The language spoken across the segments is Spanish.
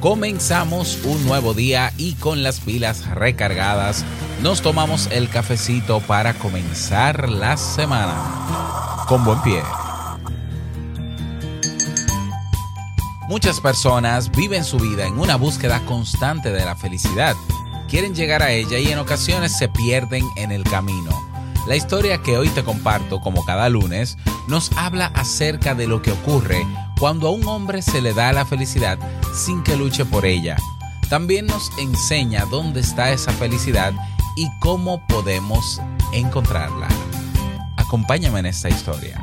Comenzamos un nuevo día y con las pilas recargadas nos tomamos el cafecito para comenzar la semana. Con buen pie. Muchas personas viven su vida en una búsqueda constante de la felicidad. Quieren llegar a ella y en ocasiones se pierden en el camino. La historia que hoy te comparto, como cada lunes, nos habla acerca de lo que ocurre cuando a un hombre se le da la felicidad sin que luche por ella. También nos enseña dónde está esa felicidad y cómo podemos encontrarla. Acompáñame en esta historia.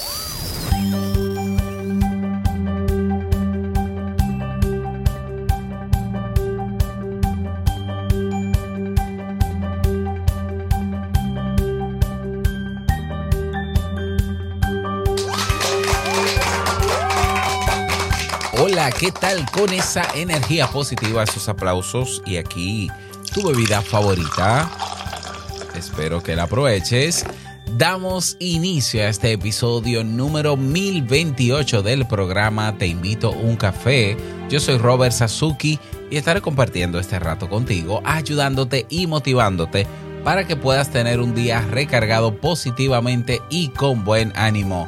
Hola, ¿qué tal con esa energía positiva, esos aplausos y aquí tu bebida favorita? Espero que la aproveches. Damos inicio a este episodio número 1028 del programa Te invito a un café. Yo soy Robert Sasuki y estaré compartiendo este rato contigo, ayudándote y motivándote para que puedas tener un día recargado positivamente y con buen ánimo.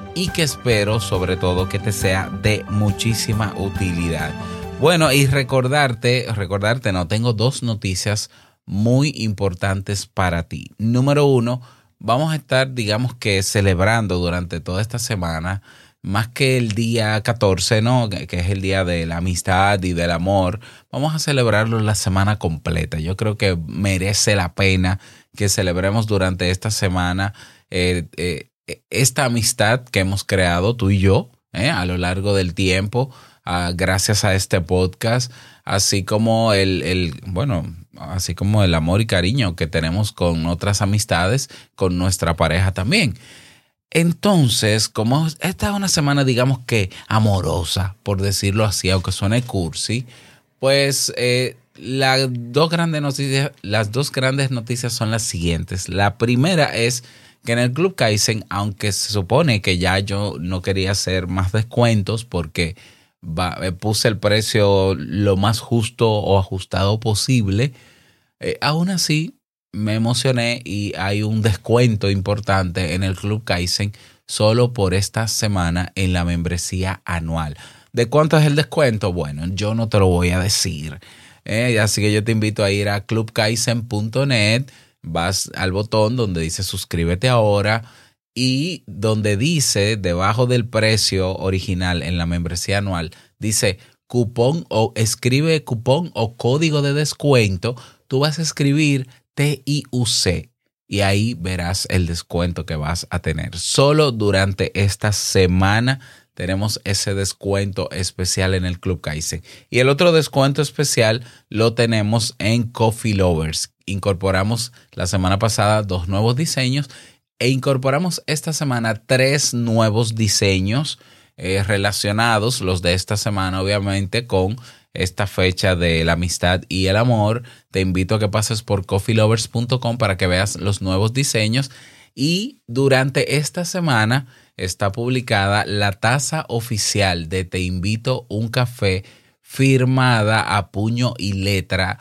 y que espero sobre todo que te sea de muchísima utilidad. Bueno, y recordarte, recordarte, no, tengo dos noticias muy importantes para ti. Número uno, vamos a estar, digamos que celebrando durante toda esta semana, más que el día 14, ¿no? Que es el día de la amistad y del amor, vamos a celebrarlo la semana completa. Yo creo que merece la pena que celebremos durante esta semana eh, eh, esta amistad que hemos creado tú y yo ¿eh? a lo largo del tiempo, ah, gracias a este podcast, así como el, el, bueno, así como el amor y cariño que tenemos con otras amistades, con nuestra pareja también. Entonces, como esta es una semana, digamos que amorosa, por decirlo así, aunque suene cursi, pues eh, las dos grandes noticias, las dos grandes noticias son las siguientes. La primera es que en el Club Kaizen, aunque se supone que ya yo no quería hacer más descuentos porque eh, puse el precio lo más justo o ajustado posible, eh, aún así me emocioné y hay un descuento importante en el Club Kaizen solo por esta semana en la membresía anual. ¿De cuánto es el descuento? Bueno, yo no te lo voy a decir. Eh, así que yo te invito a ir a clubkaizen.net, vas al botón donde dice suscríbete ahora y donde dice debajo del precio original en la membresía anual, dice cupón o escribe cupón o código de descuento, tú vas a escribir TIUC y ahí verás el descuento que vas a tener. Solo durante esta semana tenemos ese descuento especial en el Club Kaizen. Y el otro descuento especial lo tenemos en Coffee Lovers. Incorporamos la semana pasada dos nuevos diseños e incorporamos esta semana tres nuevos diseños eh, relacionados, los de esta semana obviamente, con esta fecha de la amistad y el amor. Te invito a que pases por coffeelovers.com para que veas los nuevos diseños. Y durante esta semana está publicada la taza oficial de Te invito un café firmada a puño y letra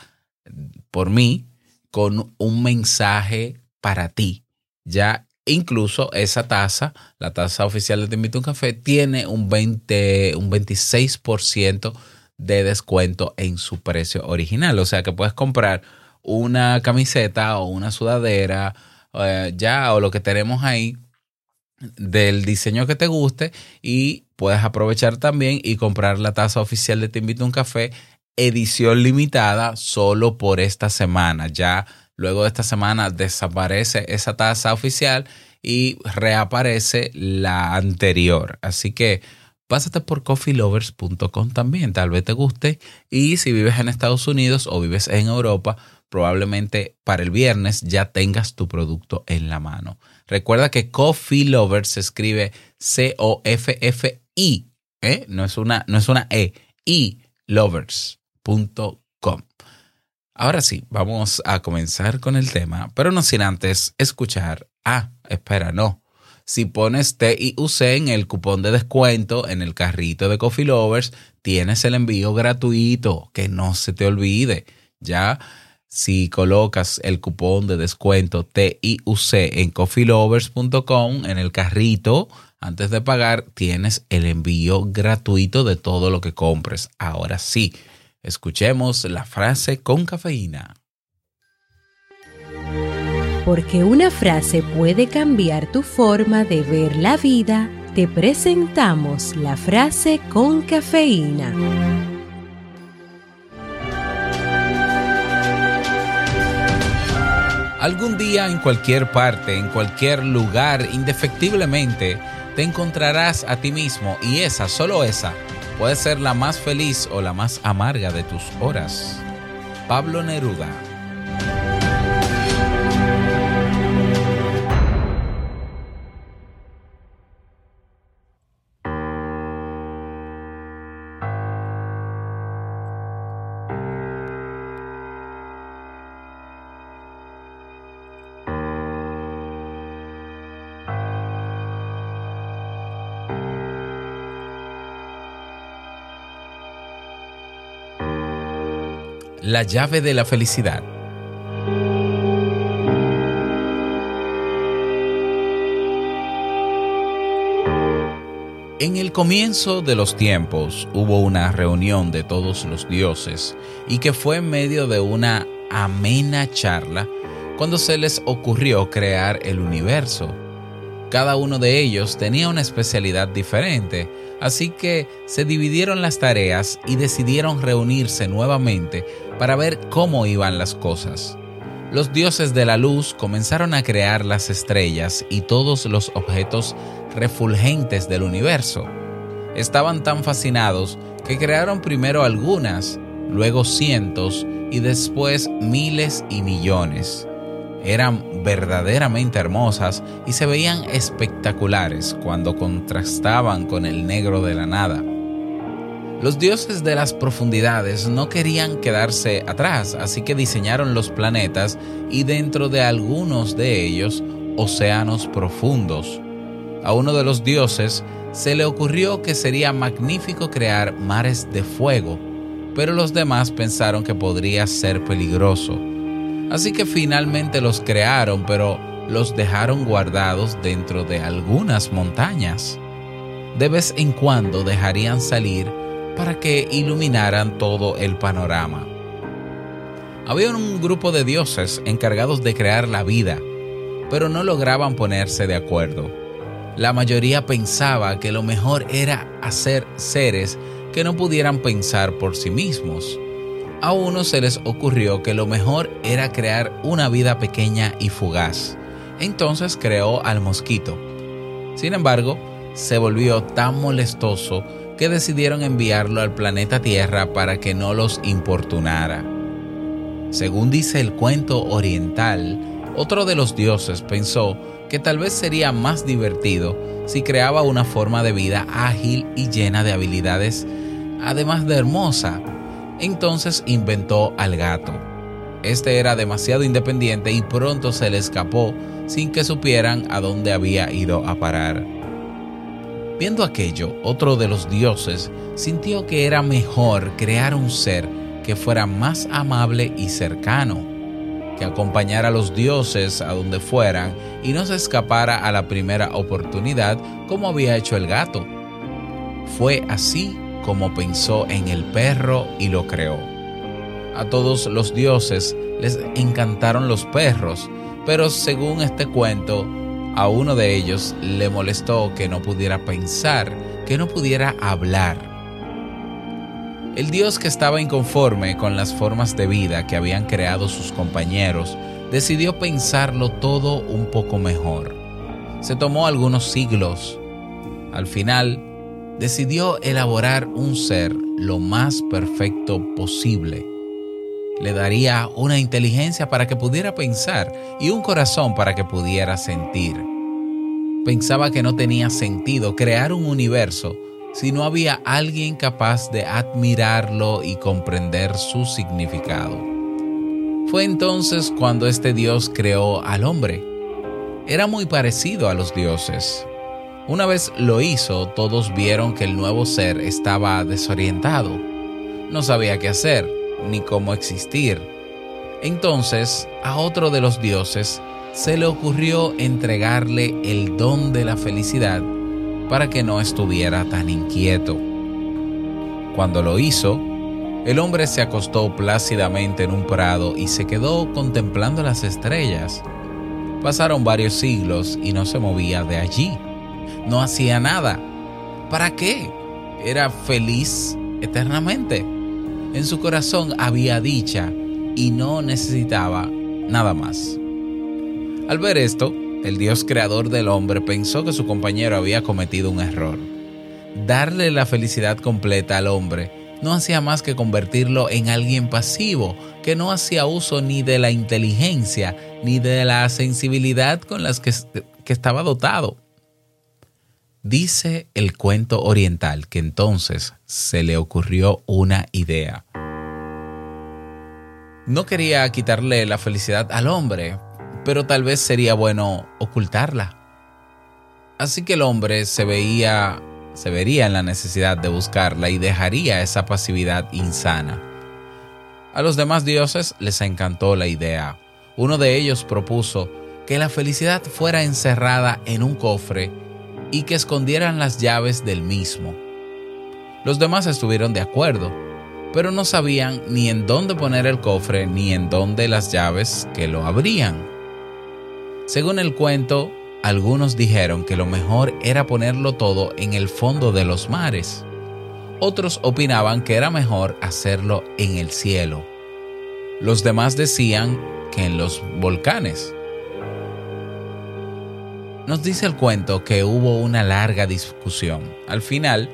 por mí con un mensaje para ti. Ya incluso esa tasa, la tasa oficial de Te Invito a un Café, tiene un 20, un 26% de descuento en su precio original. O sea que puedes comprar una camiseta o una sudadera eh, ya o lo que tenemos ahí del diseño que te guste y puedes aprovechar también y comprar la taza oficial de Te Invito a un Café edición limitada solo por esta semana. Ya luego de esta semana desaparece esa taza oficial y reaparece la anterior. Así que pásate por coffeelovers.com también, tal vez te guste. Y si vives en Estados Unidos o vives en Europa, probablemente para el viernes ya tengas tu producto en la mano. Recuerda que Coffee Lovers se escribe C-O-F-F-I, ¿eh? no, es una, no es una E, lovers.com. Ahora sí, vamos a comenzar con el tema, pero no sin antes escuchar. Ah, espera, no. Si pones TIUC en el cupón de descuento en el carrito de Coffee Lovers, tienes el envío gratuito, que no se te olvide. Ya si colocas el cupón de descuento TIUC en coffeelovers.com en el carrito, antes de pagar, tienes el envío gratuito de todo lo que compres. Ahora sí, escuchemos la frase con cafeína. Porque una frase puede cambiar tu forma de ver la vida, te presentamos la frase con cafeína. Algún día en cualquier parte, en cualquier lugar, indefectiblemente, te encontrarás a ti mismo y esa, solo esa, puede ser la más feliz o la más amarga de tus horas. Pablo Neruda. La llave de la felicidad. En el comienzo de los tiempos hubo una reunión de todos los dioses y que fue en medio de una amena charla cuando se les ocurrió crear el universo. Cada uno de ellos tenía una especialidad diferente, así que se dividieron las tareas y decidieron reunirse nuevamente para ver cómo iban las cosas. Los dioses de la luz comenzaron a crear las estrellas y todos los objetos refulgentes del universo. Estaban tan fascinados que crearon primero algunas, luego cientos y después miles y millones. Eran verdaderamente hermosas y se veían espectaculares cuando contrastaban con el negro de la nada. Los dioses de las profundidades no querían quedarse atrás, así que diseñaron los planetas y dentro de algunos de ellos océanos profundos. A uno de los dioses se le ocurrió que sería magnífico crear mares de fuego, pero los demás pensaron que podría ser peligroso. Así que finalmente los crearon, pero los dejaron guardados dentro de algunas montañas. De vez en cuando dejarían salir para que iluminaran todo el panorama. Había un grupo de dioses encargados de crear la vida, pero no lograban ponerse de acuerdo. La mayoría pensaba que lo mejor era hacer seres que no pudieran pensar por sí mismos. A uno se les ocurrió que lo mejor era crear una vida pequeña y fugaz. Entonces creó al mosquito. Sin embargo, se volvió tan molestoso que decidieron enviarlo al planeta Tierra para que no los importunara. Según dice el cuento oriental, otro de los dioses pensó que tal vez sería más divertido si creaba una forma de vida ágil y llena de habilidades, además de hermosa. Entonces inventó al gato. Este era demasiado independiente y pronto se le escapó sin que supieran a dónde había ido a parar. Viendo aquello, otro de los dioses sintió que era mejor crear un ser que fuera más amable y cercano. que acompañara a los dioses a donde fueran y no se escapara a la primera oportunidad como había hecho el gato. Fue así como pensó en el perro y lo creó. A todos los dioses les encantaron los perros, pero según este cuento, a uno de ellos le molestó que no pudiera pensar, que no pudiera hablar. El dios que estaba inconforme con las formas de vida que habían creado sus compañeros, decidió pensarlo todo un poco mejor. Se tomó algunos siglos. Al final, decidió elaborar un ser lo más perfecto posible. Le daría una inteligencia para que pudiera pensar y un corazón para que pudiera sentir. Pensaba que no tenía sentido crear un universo si no había alguien capaz de admirarlo y comprender su significado. Fue entonces cuando este Dios creó al hombre. Era muy parecido a los dioses. Una vez lo hizo, todos vieron que el nuevo ser estaba desorientado. No sabía qué hacer, ni cómo existir. Entonces, a otro de los dioses se le ocurrió entregarle el don de la felicidad para que no estuviera tan inquieto. Cuando lo hizo, el hombre se acostó plácidamente en un prado y se quedó contemplando las estrellas. Pasaron varios siglos y no se movía de allí. No hacía nada. ¿Para qué? Era feliz eternamente. En su corazón había dicha y no necesitaba nada más. Al ver esto, el Dios creador del hombre pensó que su compañero había cometido un error. Darle la felicidad completa al hombre no hacía más que convertirlo en alguien pasivo, que no hacía uso ni de la inteligencia ni de la sensibilidad con las que, que estaba dotado. Dice el cuento oriental que entonces se le ocurrió una idea. No quería quitarle la felicidad al hombre, pero tal vez sería bueno ocultarla. Así que el hombre se veía se vería en la necesidad de buscarla y dejaría esa pasividad insana. A los demás dioses les encantó la idea. Uno de ellos propuso que la felicidad fuera encerrada en un cofre y que escondieran las llaves del mismo. Los demás estuvieron de acuerdo, pero no sabían ni en dónde poner el cofre ni en dónde las llaves que lo abrían. Según el cuento, algunos dijeron que lo mejor era ponerlo todo en el fondo de los mares. Otros opinaban que era mejor hacerlo en el cielo. Los demás decían que en los volcanes. Nos dice el cuento que hubo una larga discusión. Al final,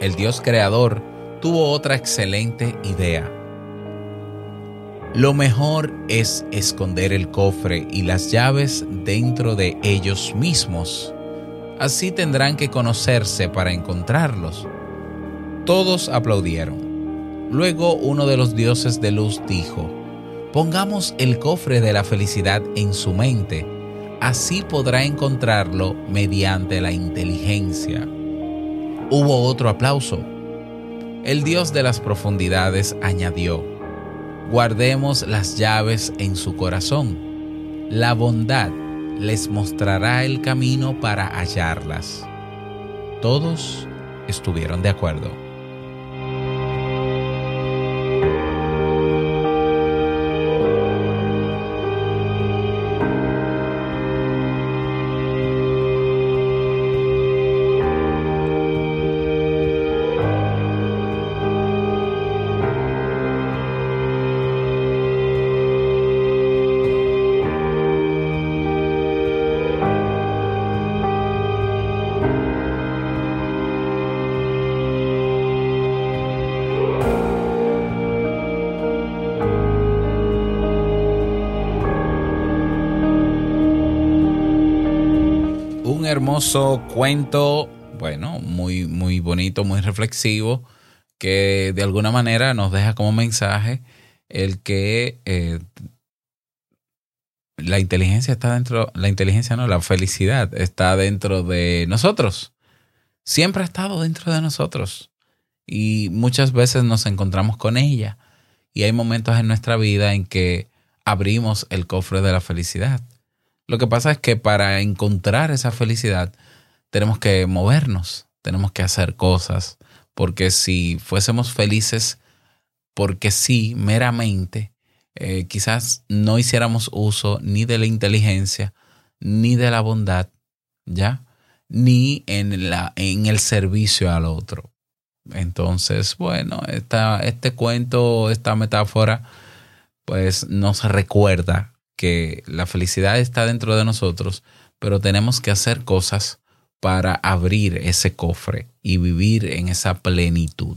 el Dios creador tuvo otra excelente idea. Lo mejor es esconder el cofre y las llaves dentro de ellos mismos. Así tendrán que conocerse para encontrarlos. Todos aplaudieron. Luego uno de los dioses de luz dijo, pongamos el cofre de la felicidad en su mente, así podrá encontrarlo mediante la inteligencia. Hubo otro aplauso. El dios de las profundidades añadió, guardemos las llaves en su corazón. La bondad les mostrará el camino para hallarlas. Todos estuvieron de acuerdo. Hermoso cuento, bueno, muy, muy bonito, muy reflexivo, que de alguna manera nos deja como mensaje el que eh, la inteligencia está dentro, la inteligencia no, la felicidad está dentro de nosotros. Siempre ha estado dentro de nosotros. Y muchas veces nos encontramos con ella. Y hay momentos en nuestra vida en que abrimos el cofre de la felicidad. Lo que pasa es que para encontrar esa felicidad tenemos que movernos, tenemos que hacer cosas, porque si fuésemos felices porque sí, meramente, eh, quizás no hiciéramos uso ni de la inteligencia, ni de la bondad, ¿ya? Ni en, la, en el servicio al otro. Entonces, bueno, esta, este cuento, esta metáfora, pues nos recuerda que la felicidad está dentro de nosotros, pero tenemos que hacer cosas para abrir ese cofre y vivir en esa plenitud.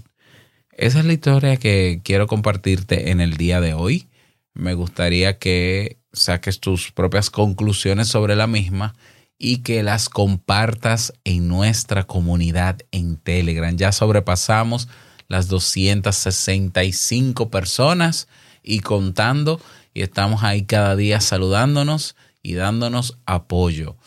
Esa es la historia que quiero compartirte en el día de hoy. Me gustaría que saques tus propias conclusiones sobre la misma y que las compartas en nuestra comunidad en Telegram. Ya sobrepasamos las 265 personas y contando y estamos ahí cada día saludándonos y dándonos apoyo.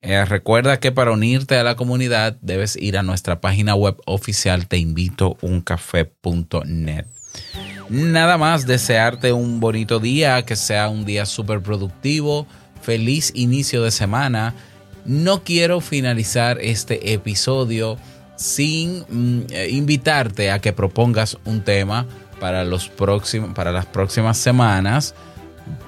Eh, recuerda que para unirte a la comunidad debes ir a nuestra página web oficial teinvitouncafé.net. Nada más desearte un bonito día, que sea un día súper productivo, feliz inicio de semana. No quiero finalizar este episodio sin mm, eh, invitarte a que propongas un tema para, los próximos, para las próximas semanas.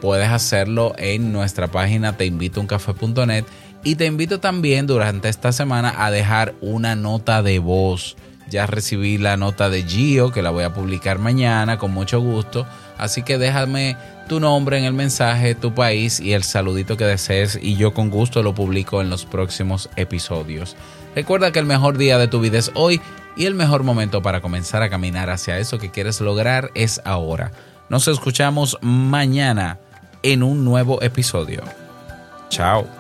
Puedes hacerlo en nuestra página teinvitouncafé.net y te invito también durante esta semana a dejar una nota de voz. Ya recibí la nota de Gio, que la voy a publicar mañana con mucho gusto. Así que déjame tu nombre en el mensaje, tu país y el saludito que desees y yo con gusto lo publico en los próximos episodios. Recuerda que el mejor día de tu vida es hoy y el mejor momento para comenzar a caminar hacia eso que quieres lograr es ahora. Nos escuchamos mañana en un nuevo episodio. Chao.